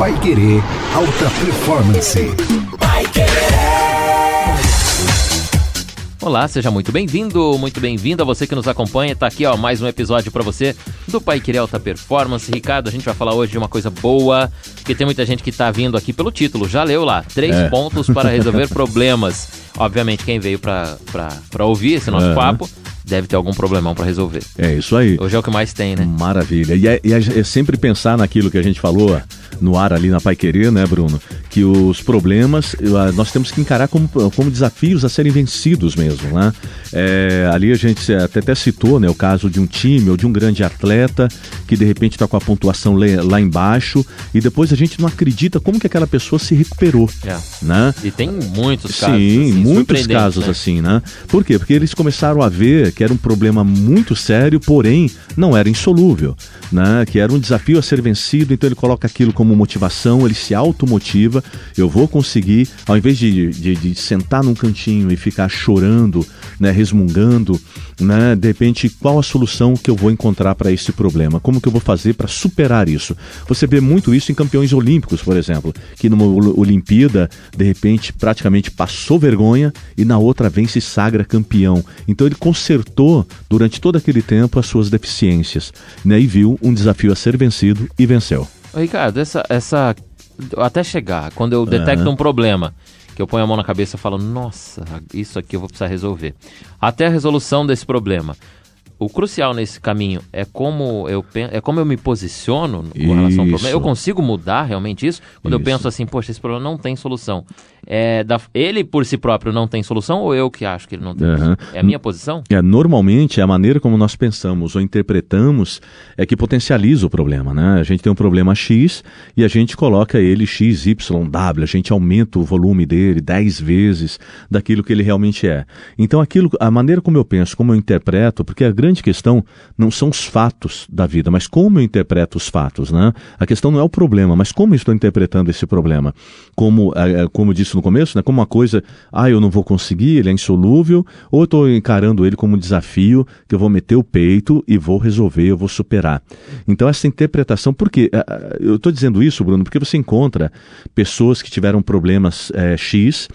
Pai Querer Alta Performance. Olá, seja muito bem-vindo, muito bem-vinda você que nos acompanha. Tá aqui, ó, mais um episódio para você do Pai Querer Alta Performance. Ricardo, a gente vai falar hoje de uma coisa boa, porque tem muita gente que tá vindo aqui pelo título. Já leu lá, três é. pontos para resolver problemas. Obviamente, quem veio para ouvir esse nosso papo deve ter algum problemão para resolver. É isso aí. Hoje é o que mais tem, né? Maravilha. E é, e é, é sempre pensar naquilo que a gente falou no ar ali na Pai Querer, né, Bruno? Que os problemas nós temos que encarar como, como desafios a serem vencidos mesmo, né? É, ali a gente até, até citou né, o caso de um time ou de um grande atleta que de repente está com a pontuação lá embaixo e depois a gente não acredita como que aquela pessoa se recuperou, é. né? E tem muitos casos Sim, assim, muitos casos né? assim, né? Por quê? Porque eles começaram a ver que era um problema muito sério, porém não era insolúvel, né? Que era um desafio a ser vencido, então ele coloca aquilo como motivação, ele se automotiva, eu vou conseguir, ao invés de, de, de sentar num cantinho e ficar chorando, né, resmungando, né, de repente, qual a solução que eu vou encontrar para esse problema? Como que eu vou fazer para superar isso? Você vê muito isso em campeões olímpicos, por exemplo, que numa Olimpíada, de repente, praticamente passou vergonha e na outra vem se sagra campeão. Então ele consertou durante todo aquele tempo as suas deficiências né, e viu um desafio a ser vencido e venceu. Ricardo, essa, essa até chegar, quando eu detecto uhum. um problema, que eu ponho a mão na cabeça e falo, nossa, isso aqui eu vou precisar resolver. Até a resolução desse problema o crucial nesse caminho é como eu é como eu me posiciono com isso. relação ao problema. Eu consigo mudar realmente isso quando isso. eu penso assim, poxa, esse problema não tem solução. É da, ele por si próprio não tem solução ou eu que acho que ele não tem? Uhum. É a minha posição? É normalmente a maneira como nós pensamos ou interpretamos é que potencializa o problema, né? A gente tem um problema X e a gente coloca ele X, Y, W, a gente aumenta o volume dele 10 vezes daquilo que ele realmente é. Então aquilo, a maneira como eu penso, como eu interpreto, porque a grande grande questão não são os fatos da vida, mas como eu interpreto os fatos, né? A questão não é o problema, mas como eu estou interpretando esse problema. Como, é, é, como eu disse no começo, né? Como uma coisa, ah, eu não vou conseguir, ele é insolúvel, ou eu estou encarando ele como um desafio que eu vou meter o peito e vou resolver, eu vou superar. Então essa interpretação, por quê? É, eu estou dizendo isso, Bruno, porque você encontra pessoas que tiveram problemas é, X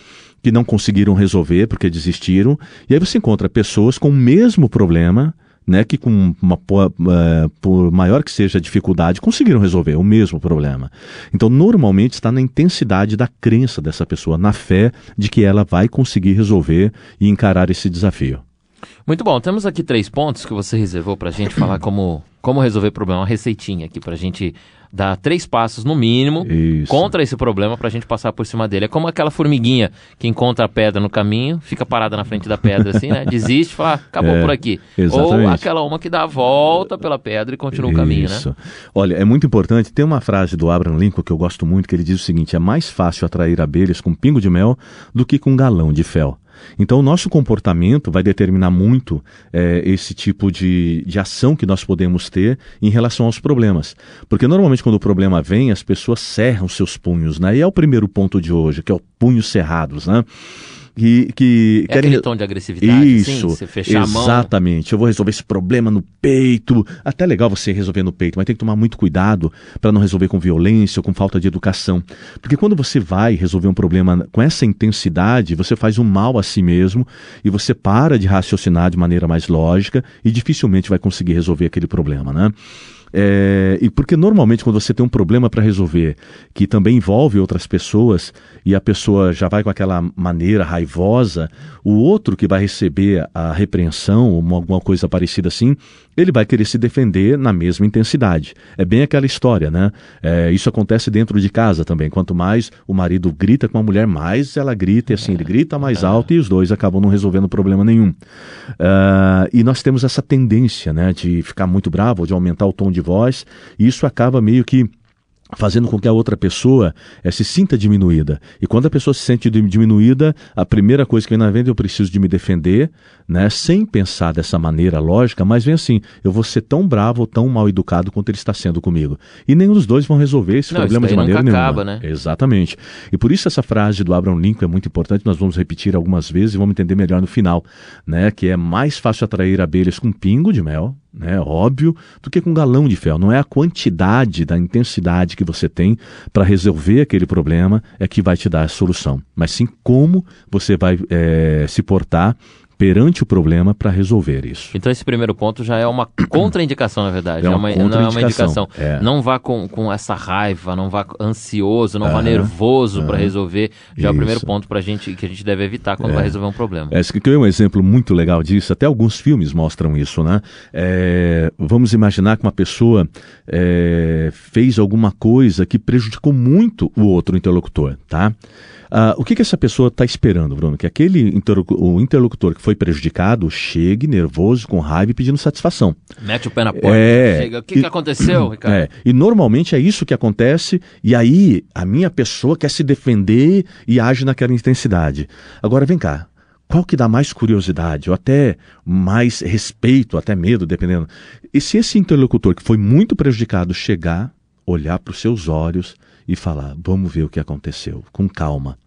que não conseguiram resolver porque desistiram, e aí você encontra pessoas com o mesmo problema né, que com uma, uh, por maior que seja a dificuldade, conseguiram resolver o mesmo problema. Então, normalmente está na intensidade da crença dessa pessoa, na fé de que ela vai conseguir resolver e encarar esse desafio. Muito bom, temos aqui três pontos que você reservou para a gente falar como, como resolver o problema, uma receitinha aqui para a gente dar três passos no mínimo Isso. contra esse problema para a gente passar por cima dele. É como aquela formiguinha que encontra a pedra no caminho, fica parada na frente da pedra assim, né? Desiste, fala, ah, acabou é, por aqui. Exatamente. Ou aquela uma que dá a volta pela pedra e continua Isso. o caminho, né? Olha, é muito importante. Tem uma frase do Abraham Lincoln que eu gosto muito, que ele diz o seguinte: é mais fácil atrair abelhas com pingo de mel do que com um galão de fel. Então, o nosso comportamento vai determinar muito é, esse tipo de, de ação que nós podemos ter em relação aos problemas. Porque, normalmente, quando o problema vem, as pessoas cerram seus punhos, né? E é o primeiro ponto de hoje, que é o punhos cerrados, né? Que, que é querem... aquele tom de agressividade, Isso, assim, você fechar a mão. Exatamente. Eu vou resolver esse problema no peito. Até legal você resolver no peito, mas tem que tomar muito cuidado para não resolver com violência ou com falta de educação. Porque quando você vai resolver um problema com essa intensidade, você faz um mal a si mesmo e você para de raciocinar de maneira mais lógica e dificilmente vai conseguir resolver aquele problema, né? É, e porque normalmente quando você tem um problema para resolver que também envolve outras pessoas e a pessoa já vai com aquela maneira raivosa, o outro que vai receber a repreensão ou alguma coisa parecida assim, ele vai querer se defender na mesma intensidade. É bem aquela história, né? É, isso acontece dentro de casa também. Quanto mais o marido grita com a mulher, mais ela grita e assim ele grita mais alto e os dois acabam não resolvendo problema nenhum. Uh, e nós temos essa tendência, né, de ficar muito bravo, de aumentar o tom de voz, e isso acaba meio que fazendo com que a outra pessoa é, se sinta diminuída. E quando a pessoa se sente diminuída, a primeira coisa que vem na mente, eu preciso de me defender, né, sem pensar dessa maneira lógica, mas vem assim, eu vou ser tão bravo ou tão mal educado quanto ele está sendo comigo. E nenhum dos dois vão resolver esse Não, problema de maneira nenhuma. Acaba, né? Exatamente. E por isso essa frase do Abraham Lincoln é muito importante, nós vamos repetir algumas vezes e vamos entender melhor no final, né, que é mais fácil atrair abelhas com pingo de mel né, óbvio, do que com um galão de fel. Não é a quantidade da intensidade que você tem para resolver aquele problema é que vai te dar a solução, mas sim como você vai é, se portar perante o problema para resolver isso. Então esse primeiro ponto já é uma contraindicação, na verdade. É uma não, é uma, não é uma indicação. É. Não vá com, com essa raiva, não vá ansioso, não vá nervoso para resolver. Já é o primeiro Isso. ponto pra gente, que a gente deve evitar quando vai resolver um problema. É, Esse que é um exemplo muito legal disso, até alguns filmes mostram isso, né? É, vamos imaginar que uma pessoa é, fez alguma coisa que prejudicou muito o outro interlocutor, tá? Ah, o que, que essa pessoa está esperando, Bruno? Que aquele interlocu- o interlocutor que foi prejudicado chegue nervoso, com raiva e pedindo satisfação. Mete o pé na porta, É. chega. O que, que E- aconteceu, Ricardo? É, e normalmente é isso que acontece, e aí a minha pessoa quer se defender e age naquela intensidade. Agora vem cá, qual que dá mais curiosidade, ou até mais respeito, até medo, dependendo. E se esse interlocutor que foi muito prejudicado chegar, olhar para os seus olhos e falar: vamos ver o que aconteceu, com calma.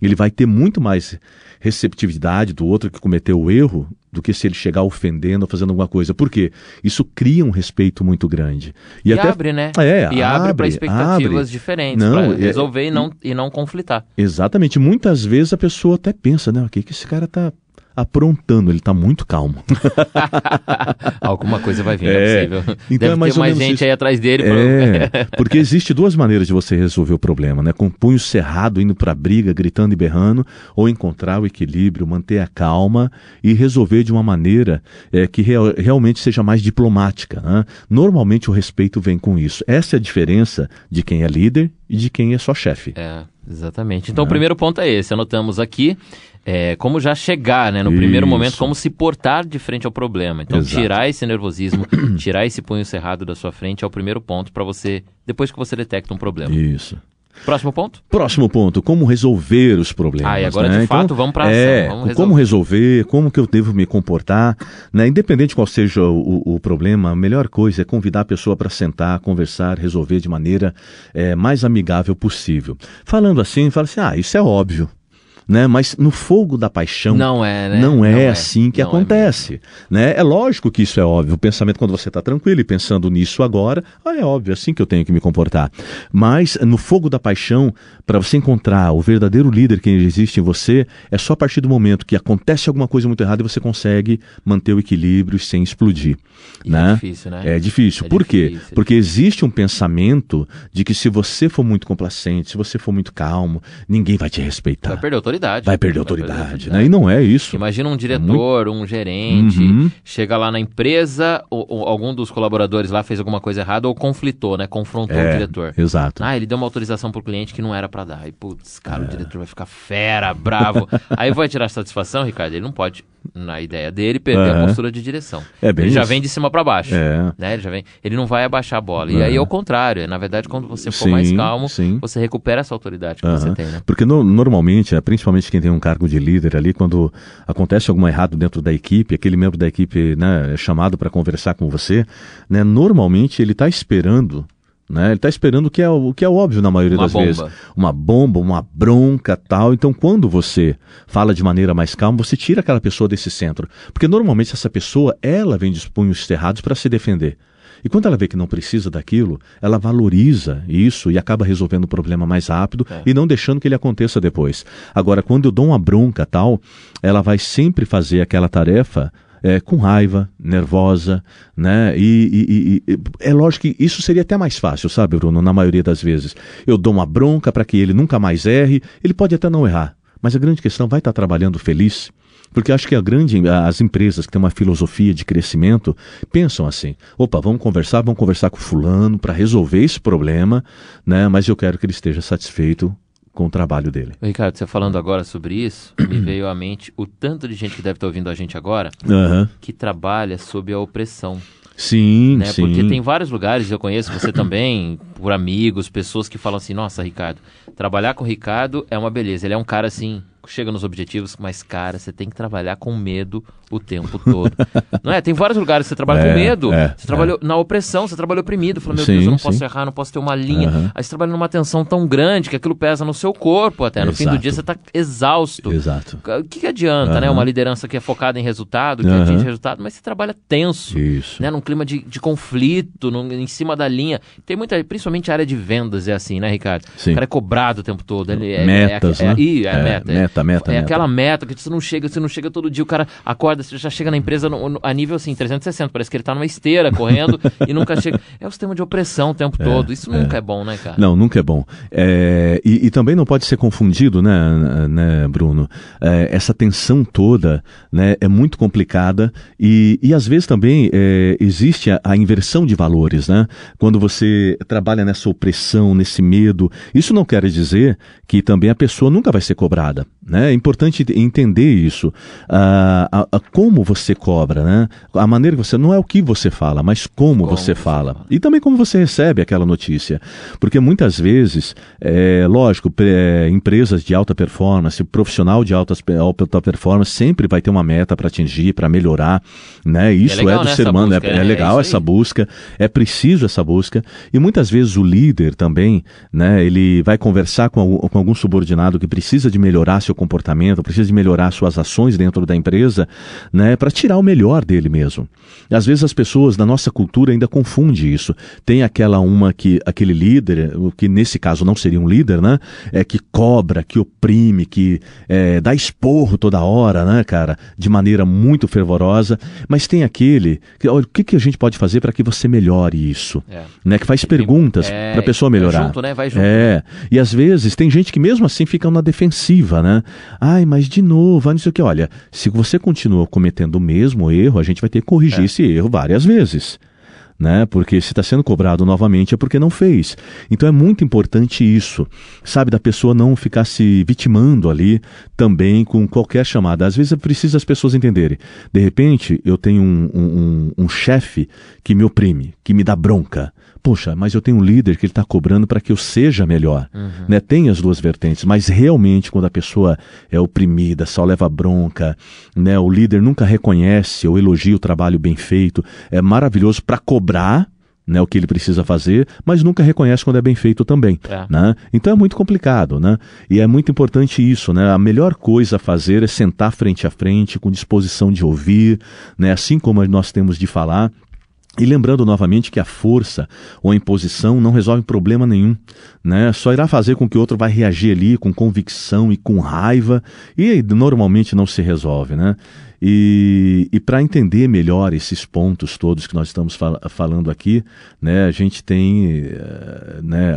Ele vai ter muito mais receptividade do outro que cometeu o erro do que se ele chegar ofendendo ou fazendo alguma coisa. Por quê? Isso cria um respeito muito grande. E, abre, né? É, e abre, para abre, expectativas abre. diferentes, Não, para é- resolver e, não, e não conflitar. Exatamente. Muitas vezes a pessoa até pensa, né? O que, que esse cara tá aprontando? Ele tá muito calmo. Alguma coisa vai vir, É, é possível. então Deve é mais ter mais gente isso. aí atrás dele. pra- É, porque existe duas maneiras de você resolver o problema, né? Com o punho cerrado, indo pra briga, gritando e berrando, ou encontrar o equilíbrio, manter a calma e resolver de uma maneira é, que real- realmente seja mais diplomática. né? Normalmente o respeito vem com isso. Essa é a diferença de quem é líder e de quem é só chefe. É, exatamente. Então, o primeiro ponto é esse. Anotamos aqui é, como já chegar, né? No primeiro Isso. momento, como se portar de frente ao problema. Então, Exato. tirar esse nervosismo, tirar esse punho cerrado da sua frente é o primeiro ponto para você, depois que você detecta um problema. Isso. Próximo ponto? Próximo ponto, como resolver os problemas. Ah, e agora, né? de fato, vamos pra ação, É, como resolver, como que eu devo me comportar, né? Independente qual seja o, o- o problema, a melhor coisa é convidar a pessoa para sentar, conversar, resolver de maneira é, mais amigável possível. Falando assim, fala assim, ah, isso é óbvio. Né? Mas no fogo da paixão Não é, né? não é assim que Não é acontece. né? É lógico que isso é óbvio. O pensamento, quando você está tranquilo e pensando nisso agora, ah, é óbvio, é assim que eu tenho que me comportar. Mas no fogo da paixão, para você encontrar o verdadeiro líder que existe em você, é só a partir do momento que acontece alguma coisa muito errada e você consegue manter o equilíbrio sem explodir. E né? é difícil, né? É difícil. É Por quê? difícil, é Porque existe um pensamento de que se você for muito complacente, se você for muito calmo, ninguém vai te respeitar. Vai perder autoridade. Vai perder autoridade, né? E não é isso. Imagina um diretor, um gerente, Uhum. chega lá na empresa, ou, ou algum dos colaboradores lá fez alguma coisa errada ou conflitou, né? Confrontou o É, diretor. Exato. Ah, ele deu uma autorização pro cliente que não era pra dar. E putz, cara, o diretor vai ficar fera, bravo. Aí vai tirar satisfação, Ricardo? Ele não pode, na ideia dele, perder a Aham. postura de direção. É bem ele já isso. vem de cima pra baixo. É. Né? Ele já vem, ele não vai abaixar a bola. E aí é o contrário. Na verdade, quando você for Sim, mais calmo, sim. você recupera essa autoridade que você Aham. tem, né? Porque no- normalmente, né, principalmente quem tem um cargo de líder ali, quando acontece algum errado dentro da equipe, aquele membro da equipe né, é chamado para conversar com você, né, normalmente ele está esperando. Né, ele está esperando o que, é, o que é óbvio na maioria Uma das bomba. vezes. Uma bomba, uma bronca tal. Então, quando você fala de maneira mais calma, você tira aquela pessoa desse centro. Porque normalmente essa pessoa, ela vem de punhos cerrados para se defender. E quando ela vê que não precisa daquilo, ela valoriza isso e acaba resolvendo o problema mais rápido É. e não deixando que ele aconteça depois. Agora, quando eu dou uma bronca tal, ela vai sempre fazer aquela tarefa é, com raiva, nervosa, né? E, e- e- e- é lógico que isso seria até mais fácil, sabe, Bruno? Na maioria das vezes. Eu dou uma bronca para que ele nunca mais erre, ele pode até não errar, mas a grande questão vai estar trabalhando feliz. Porque acho que a grande, as empresas que têm uma filosofia de crescimento pensam assim: opa, vamos conversar, vamos conversar com fulano para resolver esse problema, né? Mas eu quero que ele esteja satisfeito com o trabalho dele. Ricardo, você falando agora sobre isso, me veio à mente o tanto de gente que deve estar ouvindo a gente agora Aham. que trabalha sob a opressão, Sim, né? sim. Porque tem vários lugares, eu conheço você também, por amigos, pessoas que falam assim, nossa, Ricardo, trabalhar com o Ricardo é uma beleza, ele é um cara assim, chega nos objetivos, mas, cara, você tem que trabalhar com medo o tempo todo. não é? Tem vários lugares que você trabalha É, com medo. é, você trabalhou na opressão, você trabalhou oprimido. Falou, meu Sim, Deus, eu não sim. posso errar, não posso ter uma linha. Aham. Aí você trabalha numa tensão tão grande que aquilo pesa no seu corpo até. No fim do Exato. dia você tá exausto. Exato. O que, que adianta, né? Aham. Uma liderança que é focada em resultado, que Aham. atinge resultado, mas você trabalha tenso. Isso. Né, num clima de, de conflito, num- em cima da linha. Tem muita, principalmente a área de vendas é assim, né, Ricardo? Sim. O cara é cobrado o tempo todo. Ele é, Metas, é, é, né? é, É, meta. Meta, meta, É meta. aquela meta que você não chega, você não chega todo dia, o cara acorda, você já chega na empresa no- no- a nível assim, 360, parece que ele tá numa esteira correndo e nunca chega. É o sistema de opressão o tempo todo. Isso nunca é bom, né, cara? Não, nunca é bom. É, e, e também não pode ser confundido, né, né Bruno? É, essa tensão toda né, é muito complicada e, e às vezes também é, existe a, a inversão de valores, né? Quando você trabalha nessa opressão, nesse medo, isso não quer dizer que também a pessoa nunca vai ser cobrada. Né? É importante entender isso. Ah, a- a- como você cobra, né? A maneira que você. Não é o que você fala, mas como, Como você fala. fala. E também como você recebe aquela notícia. Porque muitas vezes, é, lógico, é, empresas de alta performance, profissional de altas, alta performance, sempre vai ter uma meta para atingir, para melhorar. Né? Isso é, legal, do né, ser humano, é- busca, é, né? É legal essa busca, é preciso essa busca. E muitas vezes o líder também, né, ele vai conversar com algum, com algum subordinado que precisa de melhorar seu comportamento, precisa de melhorar suas ações dentro da empresa, né, para tirar o melhor dele mesmo. Às vezes as pessoas da nossa cultura ainda confundem isso. Tem aquela uma que aquele líder, o que nesse caso não seria um líder, né, é que cobra, que oprime, que é, dá esporro toda hora, né, cara, de maneira muito fervorosa. Mas tem aquele que, olha, o que, que a gente pode fazer para que você melhore isso? É. Né, que faz perguntas É, para a pessoa vai melhorar. junto, né? Vai junto. É, e às vezes tem gente que mesmo assim fica na defensiva, né? Ai, mas de novo, ah, não sei o que. Olha, se você continua cometendo o mesmo erro, a gente vai ter que corrigir É. esse erro várias vezes. Né? Porque se está sendo cobrado novamente é porque não fez. Então é muito importante isso, sabe, da pessoa não ficar se vitimando ali também com qualquer chamada. Às vezes é preciso as pessoas entenderem. De repente eu tenho um, um, um- um chefe que me oprime, que me dá bronca. Poxa, mas eu tenho um líder que ele está cobrando para que eu seja melhor. Né? Tem as duas vertentes, mas realmente quando a pessoa é oprimida, só leva bronca, né? o líder nunca reconhece ou elogia o trabalho bem feito, é maravilhoso para cobrar né, o que ele precisa fazer, mas nunca reconhece quando é bem feito também. É. Né? Então é muito complicado, né? E é muito importante isso, né? A melhor coisa a fazer é sentar frente a frente, com disposição de ouvir, né? Assim como nós temos de falar. E lembrando novamente que a força ou a imposição não resolve problema nenhum, né? Só irá fazer com que o outro vai reagir ali com convicção e com raiva e normalmente não se resolve, né? E, e para entender melhor esses pontos todos que nós estamos fal- falando aqui, né? A gente tem, eh, né?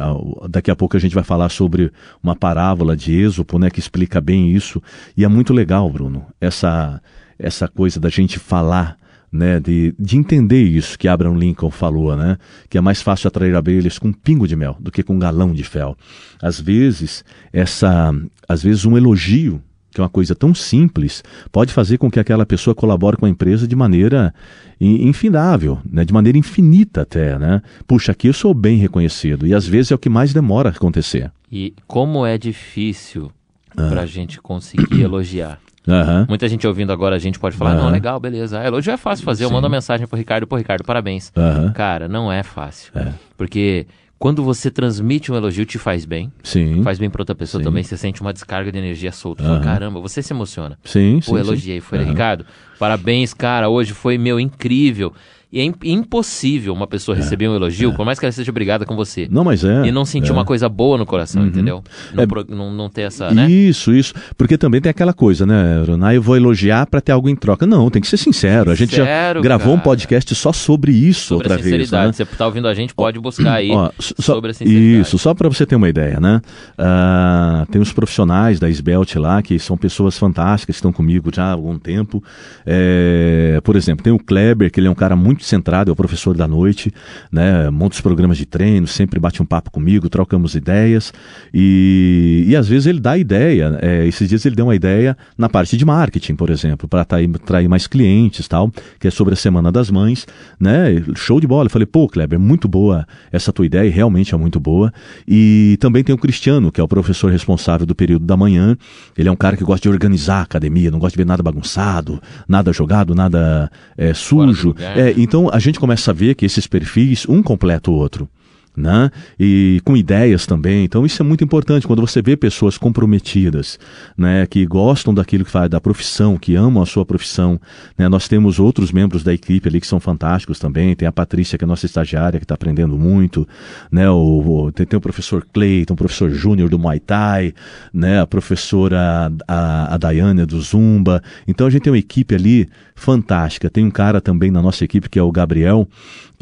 Daqui a pouco a gente vai falar sobre uma parábola de Êxopo, né? Que explica bem isso e é muito legal, Bruno, essa essa coisa da gente falar né, de, de entender isso que Abraham Lincoln falou, né, que é mais fácil atrair abelhas com um pingo de mel do que com um galão de fel. Às vezes, essa, às vezes um elogio, que é uma coisa tão simples, pode fazer com que aquela pessoa colabore com a empresa de maneira in- infindável, né, de maneira infinita até, né? Puxa, aqui eu sou bem reconhecido e às vezes é o que mais demora a acontecer. E como é difícil Ah. pra gente conseguir elogiar. Aham. Muita gente ouvindo agora, a gente pode falar, não, Aham. legal, beleza. Ah, elogio é fácil fazer. Eu Sim. mando uma mensagem pro Ricardo, pô, Ricardo, parabéns. Aham. Cara, não é fácil. É. Porque quando você transmite um elogio, te faz bem. Sim. Faz bem pra outra pessoa Sim. também. Você sente uma descarga de energia solta. Fala, Aham. Caramba, você se emociona. Sim, sim. Pô, sim. elogiei. Foi, Aham. Ricardo, parabéns, cara. Hoje foi, meu, incrível. E é im- impossível uma pessoa receber um elogio, por mais que ela seja obrigada com você. Não, mas é. E não sentir é. uma coisa boa no coração, entendeu? Não, É- pro- não, não ter essa, né? Isso, isso. Porque também tem aquela coisa, né, Bruno? Ah, eu vou elogiar para ter algo em troca. Não, tem que ser sincero. a gente já Sincero, gravou um cara. podcast só sobre isso Sobre outra a vez. sinceridade. Né? Você tá ouvindo a gente, pode buscar aí Ó, só- sobre a sinceridade. Isso, só para você ter uma ideia, né? Ah, tem os profissionais da Esbelt lá, que são pessoas fantásticas, que estão comigo já há algum tempo. É, por exemplo, tem o Kleber, que ele é um cara muito muito centrado, é o professor da noite, né? Monta os programas de treino, sempre bate um papo comigo, trocamos ideias e, e às vezes ele dá ideia. É, esses dias ele deu uma ideia na parte de marketing, por exemplo, para atrair, mais clientes tal, que é sobre a Semana das Mães, né? Show de bola. Eu falei, pô, Kleber, muito boa essa tua ideia, realmente é muito boa. E também tem o Cristiano, que é o professor responsável do período da manhã. Ele é um cara que gosta de organizar a academia, não gosta de ver nada bagunçado, nada jogado, nada é, sujo. É, então a gente começa a ver que esses perfis, um completa o outro né? E com ideias também. Então isso é muito importante quando você vê pessoas comprometidas, né? Que gostam daquilo que faz da profissão, que amam a sua profissão. Né? Nós temos outros membros da equipe ali que são fantásticos também. Tem a Patrícia que é nossa estagiária que está aprendendo muito, né? O, o, tem, tem, o professor Cleiton, o professor Júnior do Muay Thai, né? A professora a, a Daiane do Zumba. Então a gente tem uma equipe ali fantástica. Tem um cara também na nossa equipe que é o Gabriel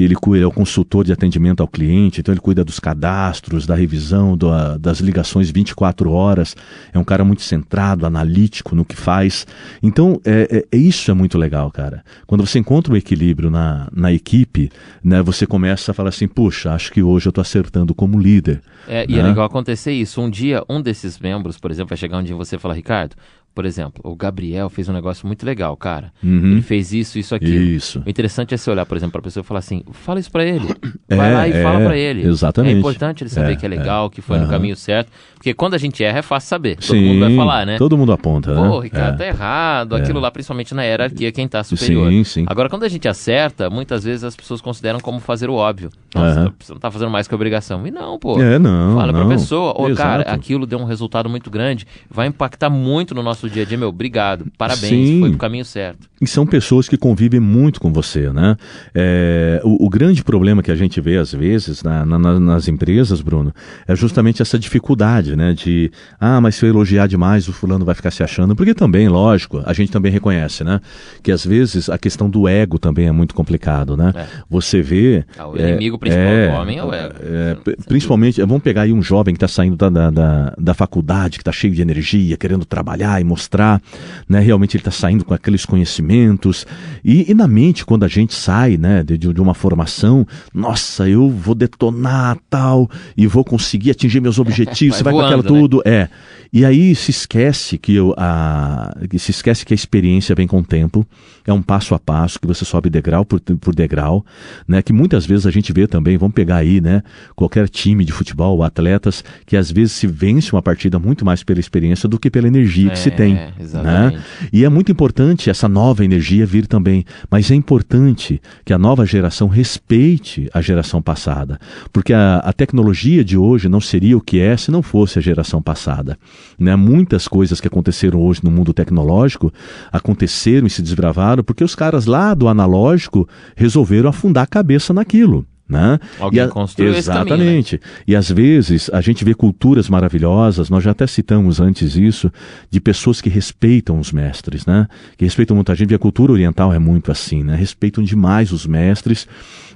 ele cuida, é o consultor de atendimento ao cliente, então ele cuida dos cadastros, da revisão, do, das ligações 24 horas. É um cara muito centrado, analítico no que faz. Então, é, é, é isso é muito legal, cara. Quando você encontra o um equilíbrio na, na equipe, né, você começa a falar assim, puxa, acho que hoje eu estou acertando como líder. É, e é né? legal acontecer isso. Um dia, um desses membros, por exemplo, vai chegar um dia e você fala, Ricardo, por exemplo, o Gabriel fez um negócio muito legal, cara. Uhum. Ele fez isso, isso, aquilo. Isso. O interessante é você olhar, por exemplo, para a pessoa e falar assim: fala isso para ele. Vai é, lá e é, fala para ele. Exatamente. É importante ele saber é, que é legal, é. que foi no caminho certo. Porque quando a gente erra, é fácil saber. Todo Sim, mundo vai falar, né? Todo mundo aponta, Pô, né? Pô, Ricardo, é. tá errado. Aquilo lá, principalmente na hierarquia, quem tá superior. Sim, sim. Agora, quando a gente acerta, muitas vezes as pessoas consideram como fazer o óbvio. Nossa, uhum. você não tá fazendo mais que obrigação. E não, pô. É, não. Fala não. pra pessoa, ô, oh, cara, aquilo deu um resultado muito grande. Vai impactar muito no nosso dia a dia, meu. Obrigado obrigado, parabéns, Sim. foi pro caminho certo. E são pessoas que convivem muito com você, né? É, o, o, grande problema que a gente vê às vezes na, na, nas empresas, Bruno, é justamente essa dificuldade, né? De, ah, mas se eu elogiar demais, o fulano vai ficar se achando. Porque também, lógico, a gente também reconhece, né? Que às vezes a questão do ego também é muito complicado, né? É. Você vê... Ah, o inimigo principal é, do homem é o ego. É, principalmente, vamos pegar aí um jovem que está saindo da, da, da, da faculdade, que está cheio de energia, querendo trabalhar e mostrar, né? Realmente ele está saindo com aqueles conhecimentos. E, e, na mente, quando a gente sai né, de, de uma formação, nossa, eu vou detonar tal, e vou conseguir atingir meus objetivos, vai você voando, com aquela né? tudo. É. E aí se esquece que eu, a, se esquece que a experiência vem com o tempo, é um passo a passo, que você sobe degrau por, por degrau, né? Que muitas vezes a gente vê também, vamos pegar aí, né? Qualquer time de futebol, atletas, que às vezes se vence uma partida muito mais pela experiência do que pela energia é, que se tem. Né? Exatamente. Né? E é muito importante essa nova energia vir também, mas é importante que a nova geração respeite a geração passada, porque a, a tecnologia de hoje não seria o que é se não fosse a geração passada. Né? Muitas coisas que aconteceram hoje no mundo tecnológico aconteceram e se desbravaram porque os caras lá do analógico resolveram afundar a cabeça naquilo. Né? Alguém a, construiu Exatamente. Caminho, né? E às vezes a gente vê culturas maravilhosas, nós já até citamos antes isso, de pessoas que respeitam os mestres, né? Que respeitam muito a gente, e a cultura oriental é muito assim, né? Respeitam demais os mestres.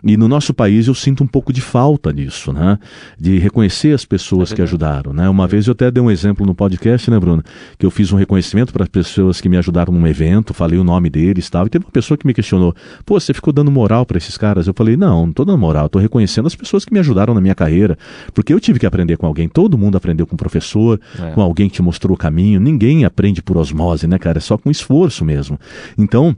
E no nosso país eu sinto um pouco de falta disso, né? De reconhecer as pessoas é que ajudaram, né? Uma vez eu até dei um exemplo no podcast, né, Bruno? Que eu fiz um reconhecimento para as pessoas que me ajudaram num evento, falei o nome deles e tal. E teve uma pessoa que me questionou: pô, você ficou dando moral para esses caras? Eu falei: não, não estou dando moral, estou reconhecendo as pessoas que me ajudaram na minha carreira. Porque eu tive que aprender com alguém. Todo mundo aprendeu com um professor, é. com alguém que te mostrou o caminho. Ninguém aprende por osmose, né, cara? É só com esforço mesmo. Então,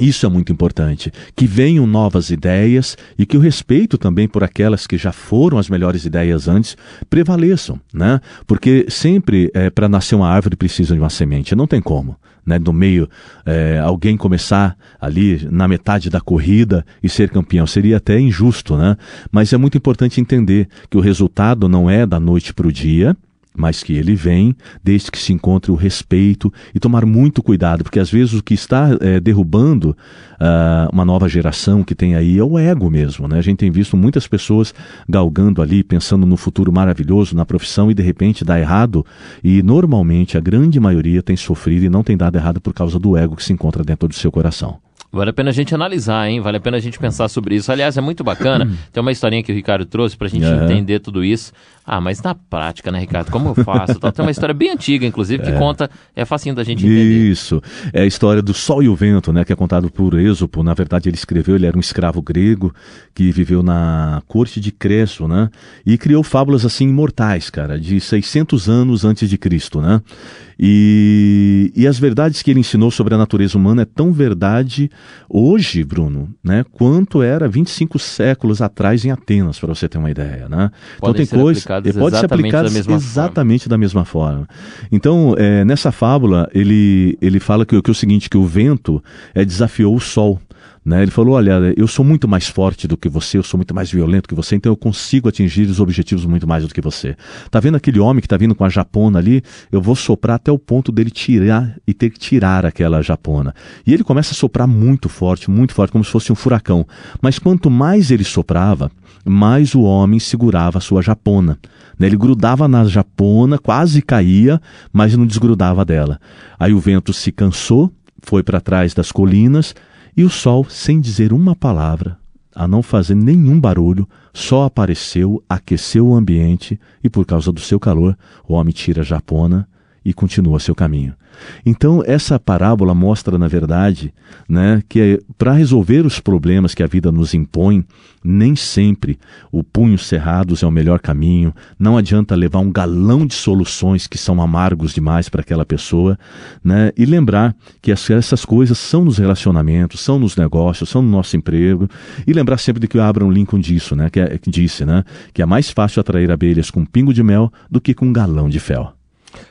isso é muito importante. Que venham novas ideias e que o respeito também por aquelas que já foram as melhores ideias antes prevaleçam, né? Porque sempre é, para nascer uma árvore precisa de uma semente, não tem como. Né, no meio, é, alguém começar ali na metade da corrida e ser campeão. Seria até injusto, né? Mas é muito importante entender que o resultado não é da noite para o dia, mas que ele vem desde que se encontre o respeito e tomar muito cuidado, porque às vezes o que está é, derrubando uh, uma nova geração que tem aí é o ego mesmo. Né? A gente tem visto muitas pessoas galgando ali, pensando no futuro maravilhoso, na profissão, e de repente dá errado. E normalmente a grande maioria tem sofrido e não tem dado errado por causa do ego que se encontra dentro do seu coração. Vale a pena a gente analisar, hein? Vale a pena a gente pensar sobre isso. Aliás, é muito bacana. Tem uma historinha que o Ricardo trouxe pra gente Uhum. entender tudo isso. Ah, mas na prática, né, Ricardo? Como eu faço? Tem uma história bem antiga, inclusive, que conta. É facinho da gente entender. Isso. É a história do Sol e o Vento, né, que é contado por Êxopo. Na verdade, ele escreveu, ele era um escravo grego que viveu na corte de Creso, né? E criou fábulas assim imortais, cara, de 600 anos antes de Cristo, né? E, e as verdades que ele ensinou sobre a natureza humana é tão verdade hoje, Bruno, né, quanto era 25 séculos atrás em Atenas, para você ter uma ideia, né? Podem ser aplicadas pode ser aplicadas da forma. exatamente da mesma forma. Então, é, nessa fábula, ele, ele fala que, que é o seguinte, que o vento é, desafiou o sol. Né? Ele falou, olha, eu sou muito mais forte do que você, eu sou muito mais violento que você, então eu consigo atingir os objetivos muito mais do que você. Tá vendo aquele homem que está vindo com a japona ali? Eu vou soprar até o ponto dele tirar e ter que tirar aquela japona. E ele começa a soprar muito forte, muito forte, como se fosse um furacão. Mas quanto mais ele soprava, mais o homem segurava a sua japona. Né? Ele grudava na japona, quase caía, mas não desgrudava dela. Aí o vento se cansou, foi para trás das colinas e o sol, sem dizer uma palavra, a não fazer nenhum barulho, só apareceu, aqueceu o ambiente e, por causa do seu calor, o homem tira a japona e continua seu caminho. Então, essa parábola mostra, na verdade, né, que para resolver os problemas que a vida nos impõe, nem sempre o punho cerrados é o melhor caminho. Não adianta levar um galão de soluções que são amargos demais para aquela pessoa, né? E lembrar que ess- essas coisas são nos relacionamentos, são nos negócios, são no nosso emprego. E lembrar sempre de que o Abraham Lincoln disse, né? Que, é- que disse, né? Que é mais fácil atrair abelhas com um pingo de mel do que com um galão de fel.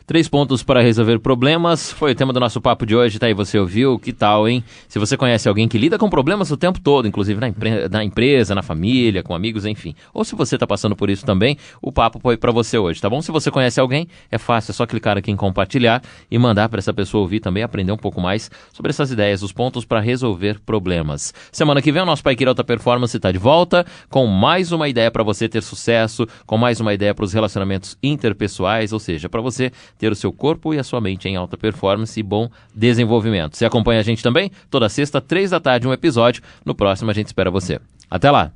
Três pontos para resolver problemas. Foi o tema do nosso papo de hoje, tá aí, você ouviu? Que tal, hein? Se você conhece alguém que lida com problemas o tempo todo, inclusive na, empre- na empresa, na família, com amigos, enfim. Ou se você está passando por isso também, o papo foi para você hoje, tá bom? Se você conhece alguém, é fácil, é só clicar aqui em compartilhar e mandar para essa pessoa ouvir também, aprender um pouco mais sobre essas ideias, os pontos para resolver problemas. Semana que vem o nosso Pai Queira Alta Performance está de volta com mais uma ideia para você ter sucesso, com mais uma ideia para os relacionamentos interpessoais, ou seja, para você ter o seu corpo e a sua mente em alta performance e bom desenvolvimento. Você acompanha a gente também? Toda sexta, três da tarde, um episódio. No próximo a gente espera você. Até lá!